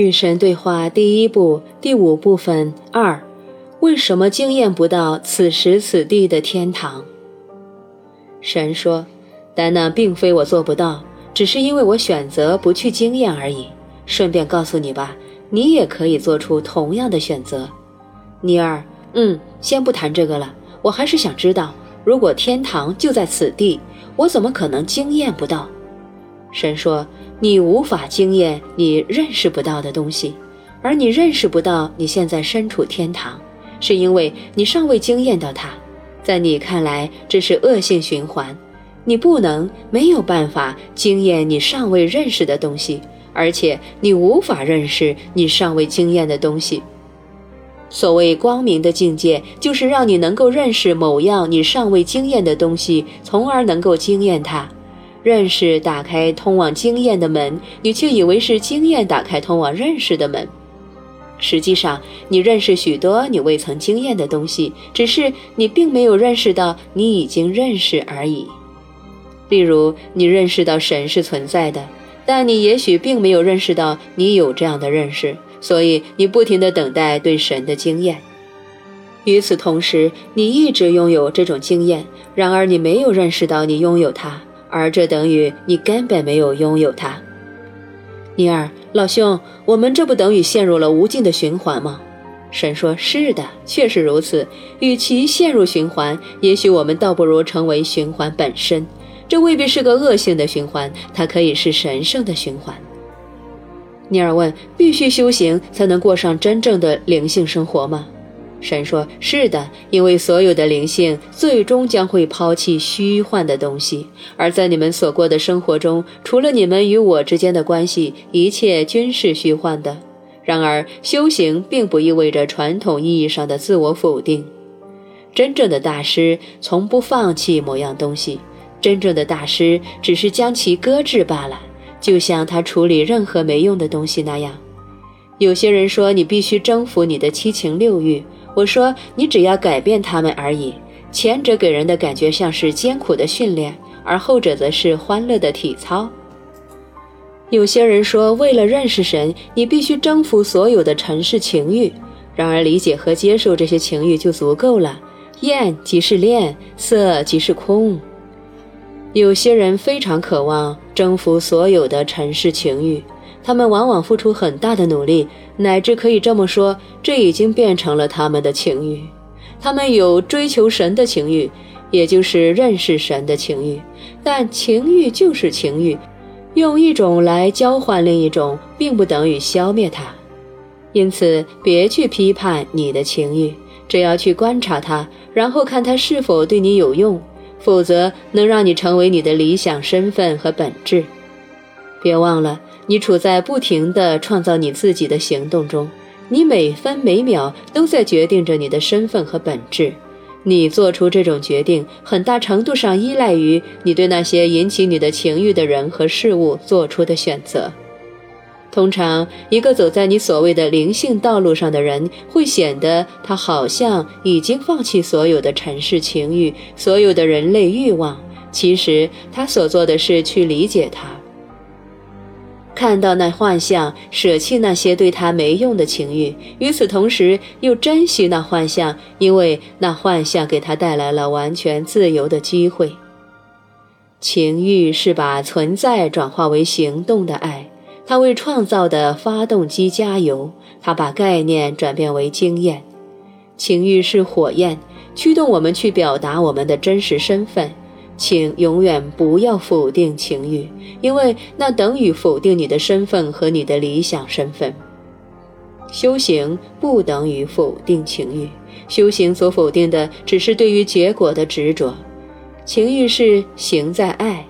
与神对话第一部第五部分二：为什么经验不到此时此地的天堂？神说：“但那并非我做不到，只是因为我选择不去经验而已。顺便告诉你吧，你也可以做出同样的选择。”尼尔，嗯，先不谈这个了。我还是想知道，如果天堂就在此地，我怎么可能经验不到？神说。你无法经验你认识不到的东西，而你认识不到你现在身处天堂，是因为你尚未经验到它。在你看来，这是恶性循环。你不能没有办法经验你尚未认识的东西，而且你无法认识你尚未经验的东西。所谓光明的境界，就是让你能够认识某样你尚未经验的东西，从而能够经验它。认识打开通往经验的门，你却以为是经验打开通往认识的门。实际上，你认识许多你未曾经验的东西，只是你并没有认识到你已经认识而已。例如，你认识到神是存在的，但你也许并没有认识到你有这样的认识，所以你不停地等待对神的经验。与此同时，你一直拥有这种经验，然而你没有认识到你拥有它。而这等于你根本没有拥有它，尼尔老兄，我们这不等于陷入了无尽的循环吗？神说：“是的，确实如此。与其陷入循环，也许我们倒不如成为循环本身。这未必是个恶性的循环，它可以是神圣的循环。”尼尔问：“必须修行才能过上真正的灵性生活吗？”神说：“是的，因为所有的灵性最终将会抛弃虚幻的东西，而在你们所过的生活中，除了你们与我之间的关系，一切均是虚幻的。然而，修行并不意味着传统意义上的自我否定。真正的大师从不放弃某样东西，真正的大师只是将其搁置罢了，就像他处理任何没用的东西那样。有些人说，你必须征服你的七情六欲。”我说，你只要改变他们而已。前者给人的感觉像是艰苦的训练，而后者则是欢乐的体操。有些人说，为了认识神，你必须征服所有的尘世情欲。然而，理解和接受这些情欲就足够了。厌即是恋，色即是空。有些人非常渴望征服所有的尘世情欲。他们往往付出很大的努力，乃至可以这么说，这已经变成了他们的情欲。他们有追求神的情欲，也就是认识神的情欲。但情欲就是情欲，用一种来交换另一种，并不等于消灭它。因此，别去批判你的情欲，只要去观察它，然后看它是否对你有用，否则能让你成为你的理想身份和本质。别忘了。你处在不停地创造你自己的行动中，你每分每秒都在决定着你的身份和本质。你做出这种决定，很大程度上依赖于你对那些引起你的情欲的人和事物做出的选择。通常，一个走在你所谓的灵性道路上的人，会显得他好像已经放弃所有的尘世情欲，所有的人类欲望。其实，他所做的是去理解他。看到那幻象，舍弃那些对他没用的情欲，与此同时又珍惜那幻象，因为那幻象给他带来了完全自由的机会。情欲是把存在转化为行动的爱，它为创造的发动机加油，它把概念转变为经验。情欲是火焰，驱动我们去表达我们的真实身份。请永远不要否定情欲，因为那等于否定你的身份和你的理想身份。修行不等于否定情欲，修行所否定的只是对于结果的执着。情欲是行在爱，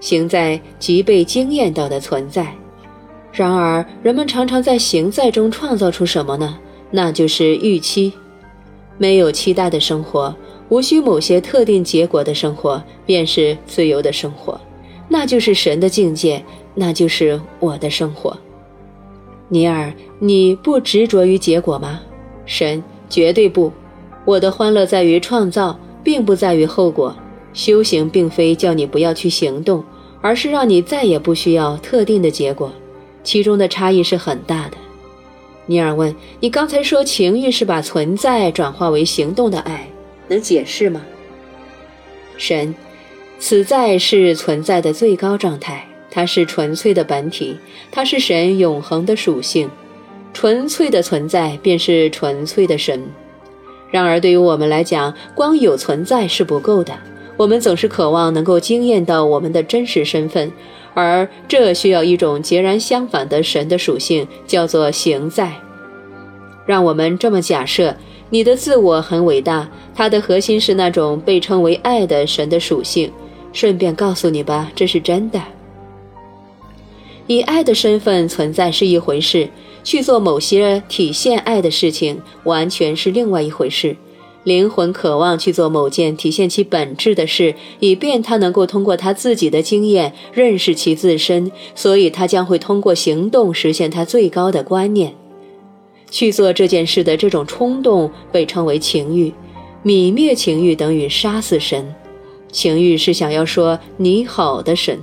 行在即被经验到的存在。然而，人们常常在行在中创造出什么呢？那就是预期，没有期待的生活。无需某些特定结果的生活，便是自由的生活，那就是神的境界，那就是我的生活。尼尔，你不执着于结果吗？神绝对不。我的欢乐在于创造，并不在于后果。修行并非叫你不要去行动，而是让你再也不需要特定的结果。其中的差异是很大的。尼尔问：“你刚才说情欲是把存在转化为行动的爱，能解释吗？”神，此在是存在的最高状态，它是纯粹的本体，它是神永恒的属性，纯粹的存在便是纯粹的神。然而，对于我们来讲，光有存在是不够的，我们总是渴望能够惊艳到我们的真实身份。而这需要一种截然相反的神的属性，叫做行在。让我们这么假设：你的自我很伟大，它的核心是那种被称为爱的神的属性。顺便告诉你吧，这是真的。以爱的身份存在是一回事，去做某些体现爱的事情，完全是另外一回事。灵魂渴望去做某件体现其本质的事，以便他能够通过他自己的经验认识其自身，所以他将会通过行动实现他最高的观念。去做这件事的这种冲动被称为情欲，泯灭情欲等于杀死神。情欲是想要说你好的神，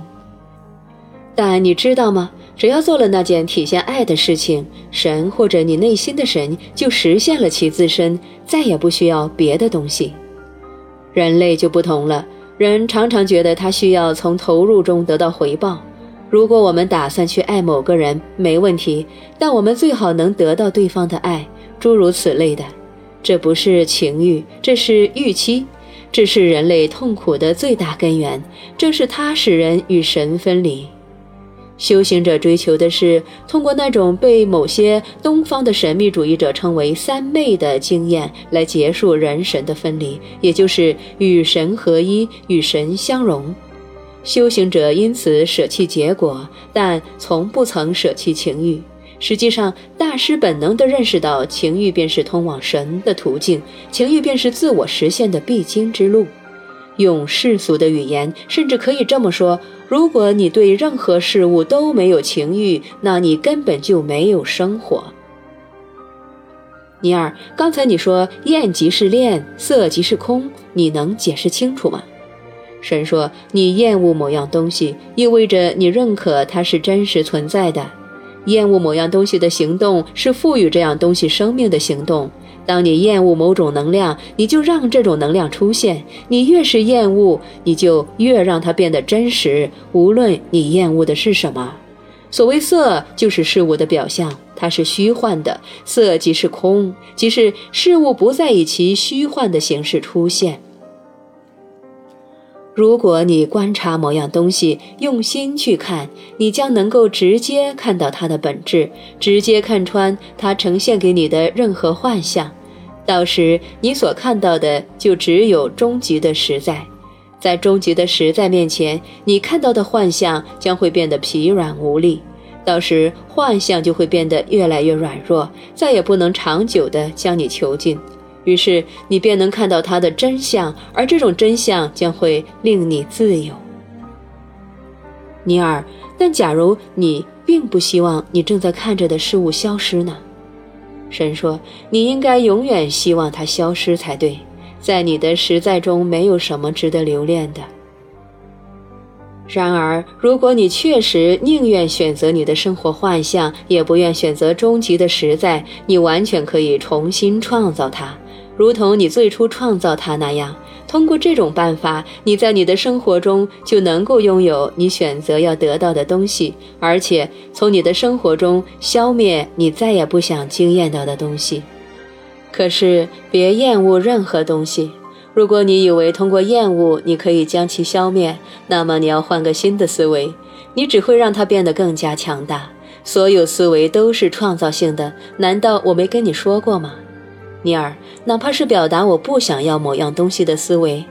但你知道吗？只要做了那件体现爱的事情，神或者你内心的神就实现了其自身，再也不需要别的东西。人类就不同了，人常常觉得他需要从投入中得到回报。如果我们打算去爱某个人，没问题，但我们最好能得到对方的爱，诸如此类的。这不是情欲，这是预期，这是人类痛苦的最大根源，正是它使人与神分离。修行者追求的是通过那种被某些东方的神秘主义者称为“三昧”的经验来结束人神的分离，也就是与神合一、与神相融。修行者因此舍弃结果，但从不曾舍弃情欲。实际上，大师本能地认识到，情欲便是通往神的途径，情欲便是自我实现的必经之路。用世俗的语言，甚至可以这么说。如果你对任何事物都没有情欲，那你根本就没有生活。尼尔，刚才你说厌即是恋，色即是空，你能解释清楚吗？神说，你厌恶某样东西，意味着你认可它是真实存在的。厌恶某样东西的行动是赋予这样东西生命的行动。当你厌恶某种能量，你就让这种能量出现。你越是厌恶，你就越让它变得真实。无论你厌恶的是什么，所谓色就是事物的表象，它是虚幻的。色即是空，即是事物不再以其虚幻的形式出现。如果你观察某样东西，用心去看，你将能够直接看到它的本质，直接看穿它呈现给你的任何幻象。到时，你所看到的就只有终极的实在。在终极的实在面前，你看到的幻象将会变得疲软无力。到时，幻象就会变得越来越软弱，再也不能长久地将你囚禁。于是你便能看到它的真相，而这种真相将会令你自由，尼尔。但假如你并不希望你正在看着的事物消失呢？神说：“你应该永远希望它消失才对。在你的实在中，没有什么值得留恋的。然而，如果你确实宁愿选择你的生活幻象，也不愿选择终极的实在，你完全可以重新创造它。”如同你最初创造它那样，通过这种办法，你在你的生活中就能够拥有你选择要得到的东西，而且从你的生活中消灭你再也不想经验到的东西。可是别厌恶任何东西。如果你以为通过厌恶你可以将其消灭，那么你要换个新的思维，你只会让它变得更加强大。所有思维都是创造性的，难道我没跟你说过吗？尼尔，哪怕是表达我不想要某样东西的思维，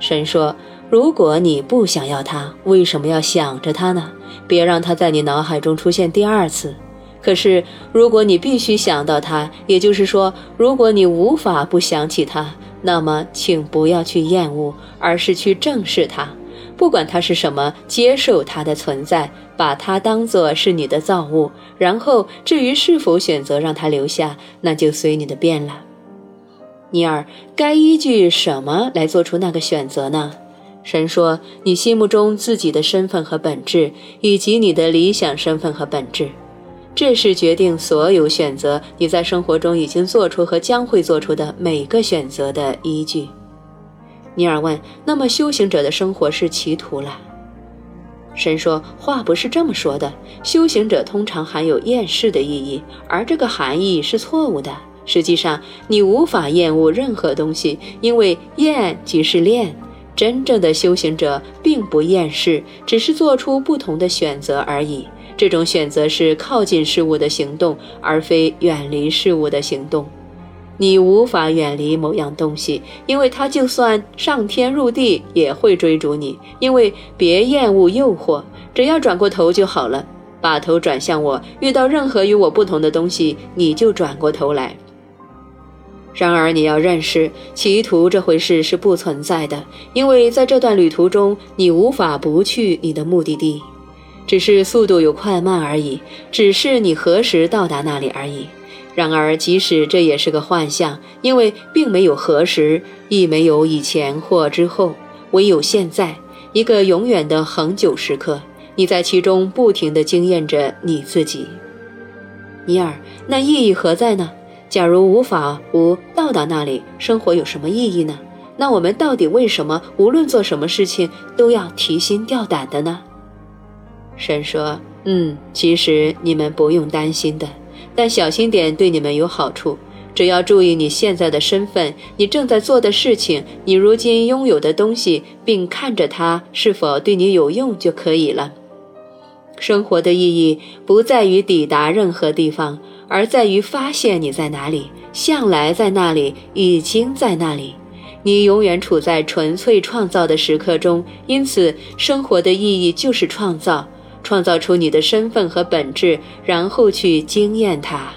神说：如果你不想要它，为什么要想着它呢？别让它在你脑海中出现第二次。可是，如果你必须想到它，也就是说，如果你无法不想起它，那么请不要去厌恶，而是去正视它，不管它是什么，接受它的存在，把它当作是你的造物。然后，至于是否选择让它留下，那就随你的便了。尼尔，该依据什么来做出那个选择呢？神说：“你心目中自己的身份和本质，以及你的理想身份和本质。这是决定所有选择你在生活中已经做出和将会做出的每个选择的依据。尼尔问：“那么修行者的生活是歧途了？”神说：“话不是这么说的。修行者通常含有厌世的意义，而这个含义是错误的。实际上，你无法厌恶任何东西，因为厌即是恋。真正的修行者并不厌世，只是做出不同的选择而已。”这种选择是靠近事物的行动，而非远离事物的行动。你无法远离某样东西，因为它就算上天入地也会追逐你。因为别厌恶诱惑，只要转过头就好了。把头转向我，遇到任何与我不同的东西，你就转过头来。然而，你要认识，歧途这回事是不存在的，因为在这段旅途中，你无法不去你的目的地。只是速度有快慢而已，只是你何时到达那里而已。然而，即使这也是个幻象，因为并没有何时，亦没有以前或之后，唯有现在，一个永远的恒久时刻。你在其中不停地经验着你自己。尼尔，那意义何在呢？假如无法无到达那里，生活有什么意义呢？那我们到底为什么无论做什么事情都要提心吊胆的呢？神说：“嗯，其实你们不用担心的，但小心点对你们有好处。只要注意你现在的身份，你正在做的事情，你如今拥有的东西，并看着它是否对你有用就可以了。生活的意义不在于抵达任何地方，而在于发现你在哪里，向来在那里，已经在那里。你永远处在纯粹创造的时刻中，因此生活的意义就是创造。”创造出你的身份和本质，然后去惊艳它。